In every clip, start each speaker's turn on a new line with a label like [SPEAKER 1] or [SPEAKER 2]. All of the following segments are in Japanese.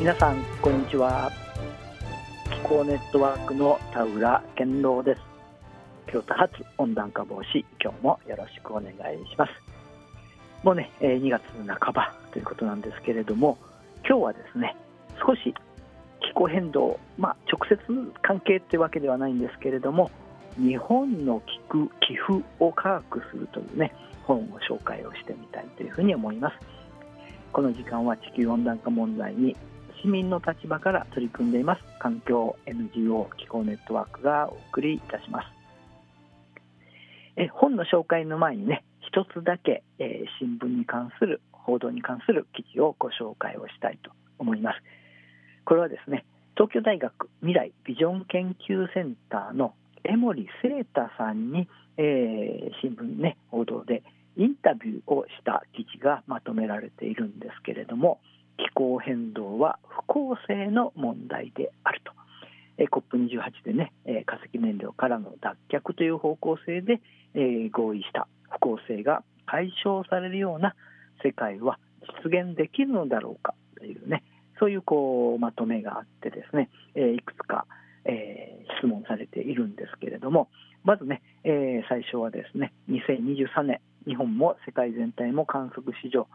[SPEAKER 1] 皆さんこんにちは。気候ネットワークの田浦健郎です。京都発温暖化防止今日もよろしくお願いします。もうね2月半ばということなんですけれども今日はですね少し気候変動まあ直接関係ってわけではないんですけれども日本の気気付を科学するというね本を紹介をしてみたいというふうに思います。この時間は地球温暖化問題に市民の立場から取り組んでいます。環境 NGO 気候ネットワークがお送りいたします。え本の紹介の前にね一つだけ、えー、新聞に関する報道に関する記事をご紹介をしたいと思います。これはですね東京大学未来ビジョン研究センターの江森聖太さんに、えー、新聞ね報道でインタビューをした記事がまとめられているんですけれども気候変動は不公正の問題であると。え COP28 でね、え化石燃料からの脱却という方向性で、え合意した不公正が解消されるような世界は実現できるのだろうかというねそういうこうまとめがあってですね、えいくつか、え、質問されているんですけれどもまずね、え、最初はですね2023年日本も世界全体も観測史上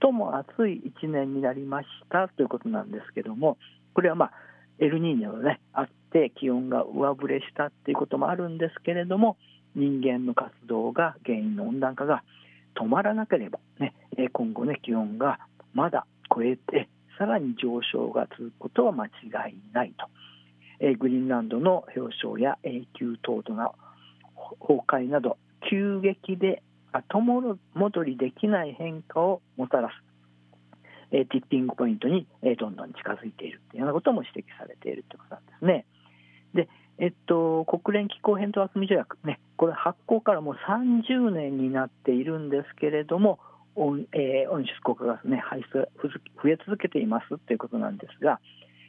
[SPEAKER 1] 最も暑い1年になりましたということなんですけどもこれはまあエルニーニョがねあって気温が上振れしたっていうこともあるんですけれども人間の活動が原因の温暖化が止まらなければ、ね、今後ね気温がまだ超えてさらに上昇が続くことは間違いないと、えグリーンランドの氷床や永久凍土の崩壊など急激で後戻りできない変化をもたらす、えー、ティッピングポイントに、えー、どんどん近づいているというようなことも指摘されているということなんですね。でえっと、国連気候変動枠組条約、ね、これ発行からもう30年になっているんですけれども、温,、えー、温室効果ガス、ね、排出増え続けていますということなんですが、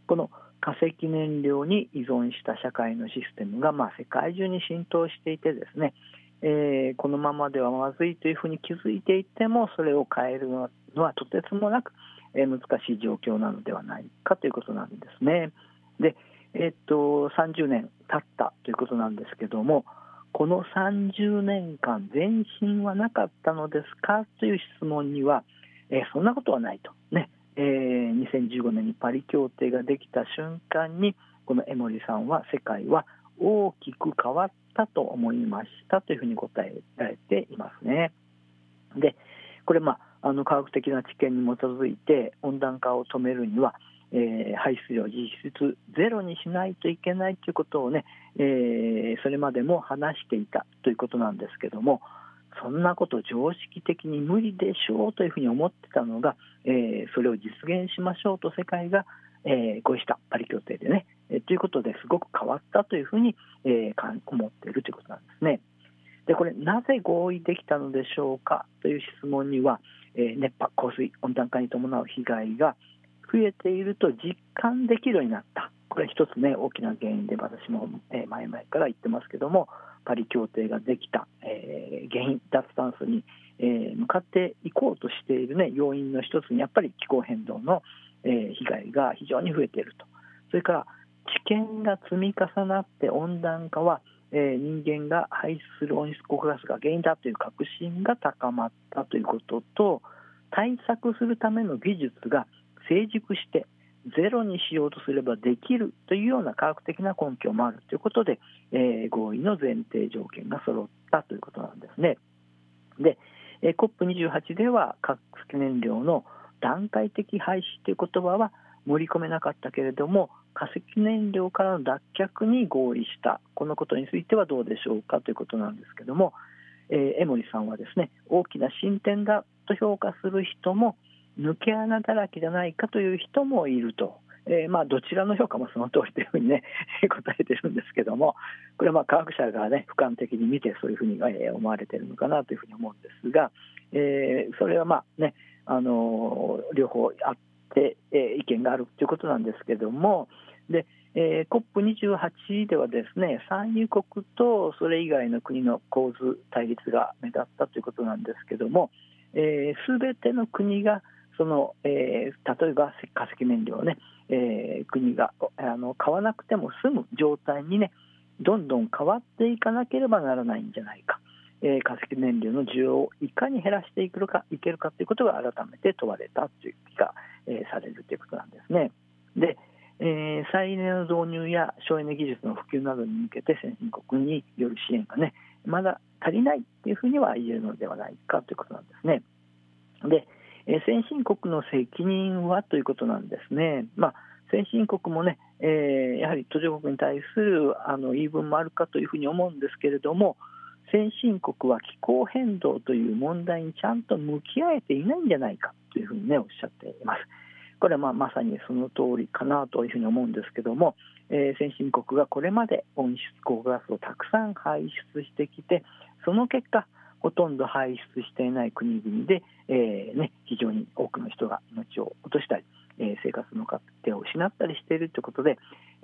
[SPEAKER 1] この化石燃料に依存した社会のシステムが、まあ、世界中に浸透していてですね、えー、このままではまずいというふうに気づいていてもそれを変えるのはとてつもなく、えー、難しい状況なのではないかということなんですね。で、えー、っと30年経ったということなんですけどもこの30年間前進はなかったのですかという質問には、えー、そんなことはないとね、えー、2015年にパリ協定ができた瞬間にこの江森さんは世界は大きく変わったと思いましたというふうに答えられていますね。でこれ、まあ、あの科学的な知見に基づいて温暖化を止めるには、えー、排出量実質ゼロにしないといけないということをね、えー、それまでも話していたということなんですけどもそんなこと常識的に無理でしょうというふうに思ってたのが、えー、それを実現しましょうと世界が、えー、合意したパリ協定でね、え、ということですごく変わったというふうに、えー、思っているということなんですね。でこれなぜ合意できたのでしょうかという質問には、えー、熱波降水温暖化に伴う被害が増えていると実感できるようになったこれ一つね大きな原因で私も、えー、前々から言ってますけどもパリ協定ができた、えー、原因脱炭素に、えー、向かっていこうとしている、ね、要因の一つにやっぱり気候変動の、え被害が非常に増えているとそれから知見が積み重なって温暖化は、えー、人間が排出する温室効果ガスが原因だという確信が高まったということと対策するための技術が成熟してゼロにしようとすればできるというような科学的な根拠もあるということで、えー、合意の前提条件が揃ったということなんですね。で、えー、COP28 では核燃料の段階的廃止という言葉は盛り込めなかったけれども化石燃料からの脱却に合意したこのことについてはどうでしょうかということなんですけども、えー、江森さんはですね大きな進展だと評価する人も抜け穴だらけじゃないかという人もいると。えー、まあどちらの評価もその通りというふうにね 答えてるんですけどもこれはまあ科学者がね俯瞰的に見てそういうふうに思われてるのかなというふうに思うんですが、えー、それはまあねあの両方あっ、えー、意見があるということなんですけれども。で、えー、COP28 ではですね産油国とそれ以外の国の構図対立が目立ったということなんですけども、えー、全ての国がその、えー、例えば化石燃料をね、えー、国があの買わなくても済む状態にねどんどん変わっていかなければならないんじゃないか、えー、化石燃料の需要をいかに減らしていくかいけるかということが改めて問われたという気が、えー、されるということなんですね。でえー、再エネの導入や省エネ技術の普及などに向けて先進国による支援がねまだ足りないというふうには言えるのではないかということなんですね。で、えー、先進国の責任はということなんですね。まあ先進国もね、えー、やはり途上国に対するあの言い分もあるかというふうに思うんですけれども、先進国は気候変動という問題にちゃんと向き合えていないんじゃないかというふうにねおっしゃっています。これはまあまさにその通りかなというふうに思うんですけども、えー、先進国がこれまで温室効果ガスをたくさん排出してきてその結果ほとんど排出していない国々で、えーね、非常に多くの人が命を落としたり、えー、生活の糧を失ったりしているということで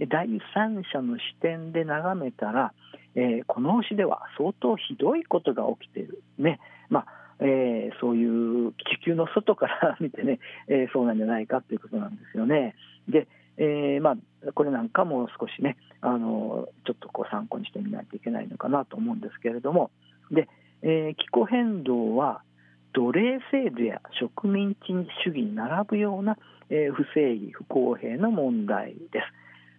[SPEAKER 1] 第三者の視点で眺めたら、えー、この星では相当ひどいことが起きている。ねまあえー、そういう地球の外から見てね、えー、そうなんじゃないかということなんですよね。で、えー、まあ、これなんかも少しね、あのちょっとこう参考にしてみないといけないのかなと思うんですけれども、でえ気候変動は奴隷制度や植民地主義に並ぶような、え不正義、不公平の問題です。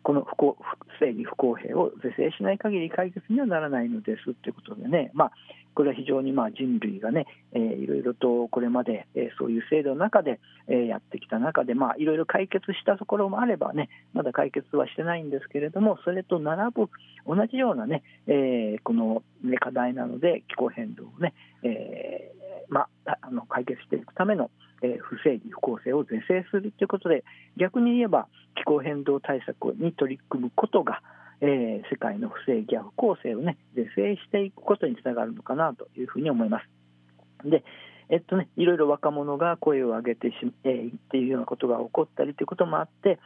[SPEAKER 1] この不公正義、不公平を是正しない限り解決にはならないのですということでね、まあ、これは非常にまあ人類がね、えー、いろいろとこれまで、えー、そういう制度の中で、えー、やってきた中で、まあ、いろいろ解決したところもあればね、まだ解決はしてないんですけれども、それと並ぶ同じようなね、えー、この、ね、課題なので、気候変動をね、えーまあ、あの解決していくための、えー、不正義、不公正を是正するということで、逆に言えば気候変動対策に取り組むことが、え、世界の不正義や不公正をね是正していくことにつながるのかなというふうに思います。でえっとね、いろいろ若者が声を上げてし、え、っていうようなことが起こったりということもあって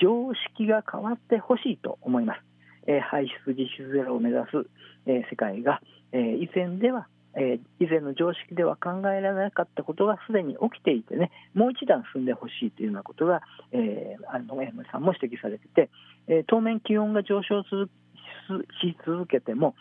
[SPEAKER 1] 常識が変わってほしいと思います、えー、排出実質ゼロを目指す、えー、世界が、え、以前ではえー、以前の常識では考えられなかったことがすでに起きていてねもう一段進んでほしいというようなことが、えー、あの山さんも指摘されてて、えー、当面気温が上昇し続けても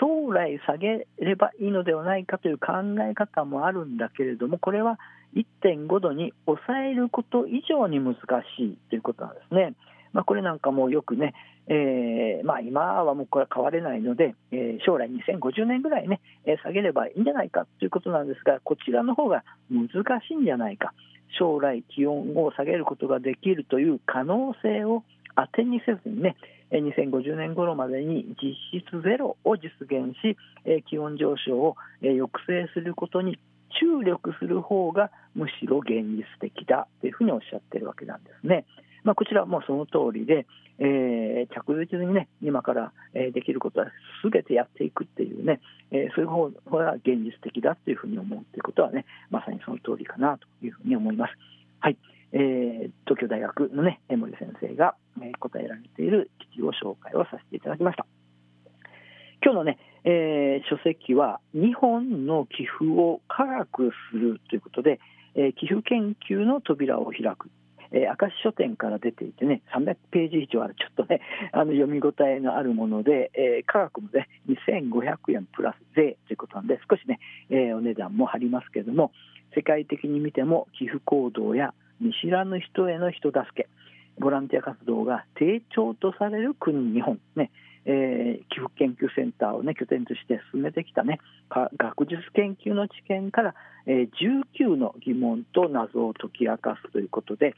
[SPEAKER 1] 将来下げればいいのではないかという考え方もあるんだけれどもこれは1.5度に抑えること以上に難しいということなんですね。まあ、これなんかもよくね、えーまあ、今はもうこれは変われないので、えー、将来2050年ぐらいね、えー、下げればいいんじゃないかということなんですが、こちらの方が難しいんじゃないか、将来気温を下げることができるという可能性を当てにせずにね、2050年頃までに実質ゼロを実現し、気温上昇を抑制することに注力する方がむしろ現実的だというふうにおっしゃっているわけなんですね。まあ、こちらはもうその通りで、えー、着実にね、今から、えー、できることはすべてやっていくっていうね、えー、そういう方が現実的だというふうに思うということはね、まさにその通りかなというふうに思います。はい。えー、東京大学のね、江森先生が、えー、答えられている記事を紹介をさせていただきました。今日のね、えー、書籍は、日本の寄付を科学するということで、えー、寄付研究の扉を開くえー、明石書店から出ていてね、300ページ以上ある、ちょっとね、あの読み応えのあるもので、えー、価格もね、2500円プラス税ということなんで、少しね、えー、お値段も張りますけれども、世界的に見ても寄付行動や見知らぬ人への人助け、ボランティア活動が低調とされる国、日本、ね、えー、寄付研究センターを、ね、拠点として進めてきた、ね、学術研究の知見から、えー、19の疑問と謎を解き明かすということで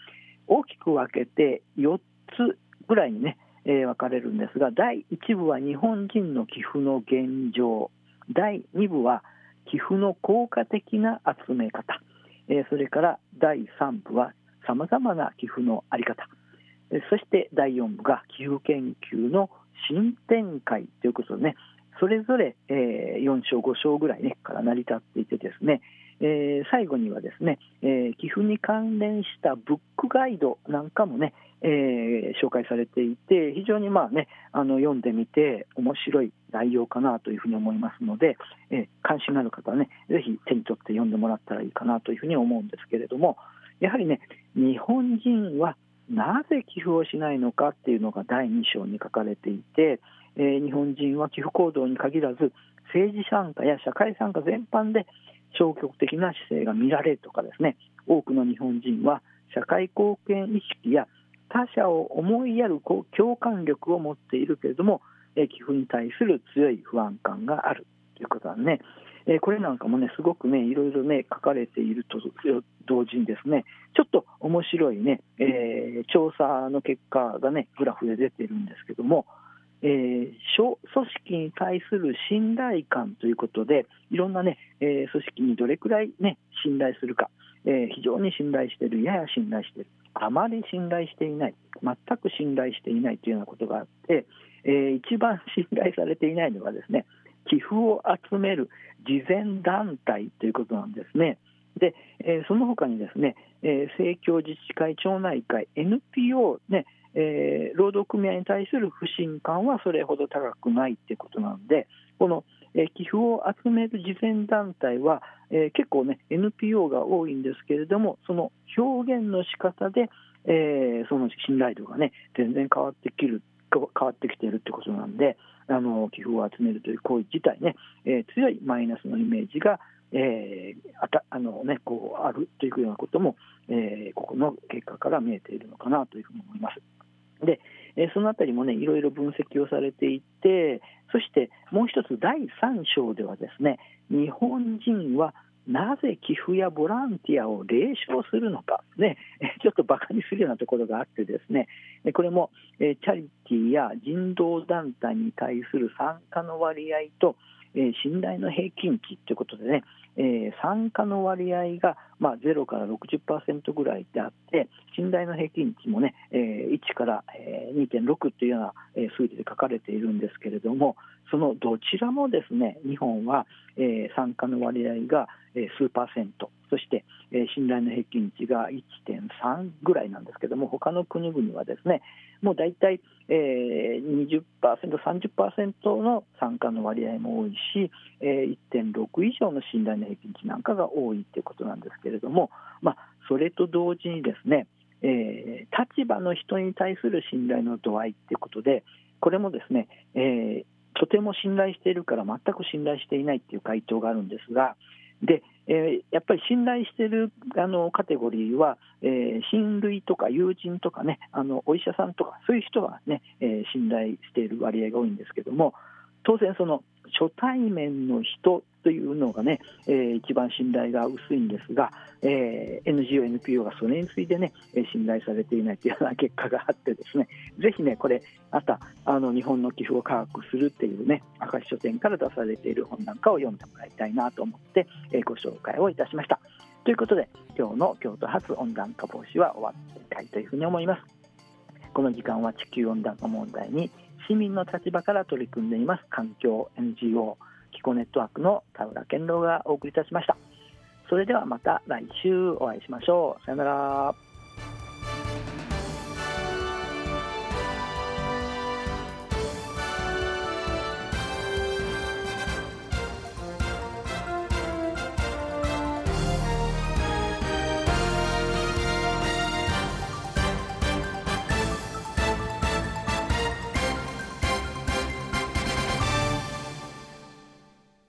[SPEAKER 1] 大きく分けて4つぐらいにね、えー、分かれるんですが第1部は日本人の寄付の現状。第2部は寄付の効果的な集め方、えー、それから第3部はさまざまな寄付の在り方。そして第4部が寄付研究の新展開ということでね、それぞれ、えー、4章、5章ぐらい、ね、から成り立っていてですね、えー、最後にはですね、えー、寄付に関連したブックガイドなんかもね、えー、紹介されていて、非常にまあね、あの読んでみて面白い内容かなというふうに思いますので、えー、関心のある方はね、ぜひ手に取って読んでもらったらいいかなというふうに思うんですけれども、やはりね日本人はなぜ寄付をしないのかっていうのが第2章に書かれていて、えー、日本人は寄付行動に限らず政治参加や社会参加全般で消極的な姿勢が見られるとかですね。多くの日本人は社会貢献意識や他者を思いやる共感力を持っているけれども、え寄付に対する強い不安感があるということはね、えこれなんかもねすごくねいろいろね書かれていると同時にですね。ちょっと面白いね、えー、調査の結果がねグラフで出てるんですけども、えー、組織に対する信頼感ということでいろんなね、えー、組織にどれくらいね信頼するか、え非常に信頼してるやや信頼してるあまり信頼していない全く信頼していないというようなことがあって、えー、一番信頼されていないのはですね寄付を集める慈善団体ということなんですね。で、えー、その他にですね、えー、政教自治会、町内会、NPO、ねえー、労働組合に対する不信感はそれほど高くないということなので、この、えー、寄付を集める慈善団体は、えー、結構ね、NPO が多いんですけれども、その表現の仕方で、えー、その信頼度がね、全然変わってきる変わってきているということなんで、あの寄付を集めるという行為自体ね、えー、強いマイナスのイメージが、えーあたあのね、こうあるというようなことも、えー、ここの結果から見えているのかなというふうに思います。で、えー、そのあたりもね、いろいろ分析をされていて、そしてもう一つ、第3章ではですね、日本人はなぜ寄付やボランティアを冷笑するのか、ね、ちょっとバカにするようなところがあってですね、これもチャリティーや人道団体に対する参加の割合と、信頼の平均値ということでね、参加の割合が、まあ、0から60%ぐらいであって、信頼の平均値もね、1から、2.6というような、数字で書かれているんですけれども、そのどちらもですね、日本は、えー、参加の割合が、え、数パーセント、そして、えー、信頼の平均値が1.3ぐらいなんですけども、他の国々はですね、もう大体、えー、20%、30%の参加の割合も多いし、えー、1.6以上の信頼の平均値なんかが多いということなんですけれども、まあ、それと同時にですね、えー、立場の人に対する信頼の度合いということで、これもですね、えー、とても信頼しているから全く信頼していないという回答があるんですが、でえー、やっぱり信頼しているあのカテゴリーは、えー、親類とか友人とかね、あのお医者さんとか、そういう人はね、えー、信頼している割合が多いんですけども、当然、その初対面の人というのがね、えー、一番信頼が薄いんですが、えー、NGO、NPO がそれについてね、信頼されていないというような結果があってですね、ぜひね、これ、またあの日本の寄付を科学するっていうね、明石書店から出されている本なんかを読んでもらいたいなと思って、えー、ご紹介をいたしました。ということで、今日の京都発温暖化防止は終わっていたいというふうに思います。この時間は地球温暖化問題に市民の立場から取り組んでいます環境 NGO 気候ネットワークの田浦健郎がお送りいたしました。それではまた来週お会いしましょう。さよなら。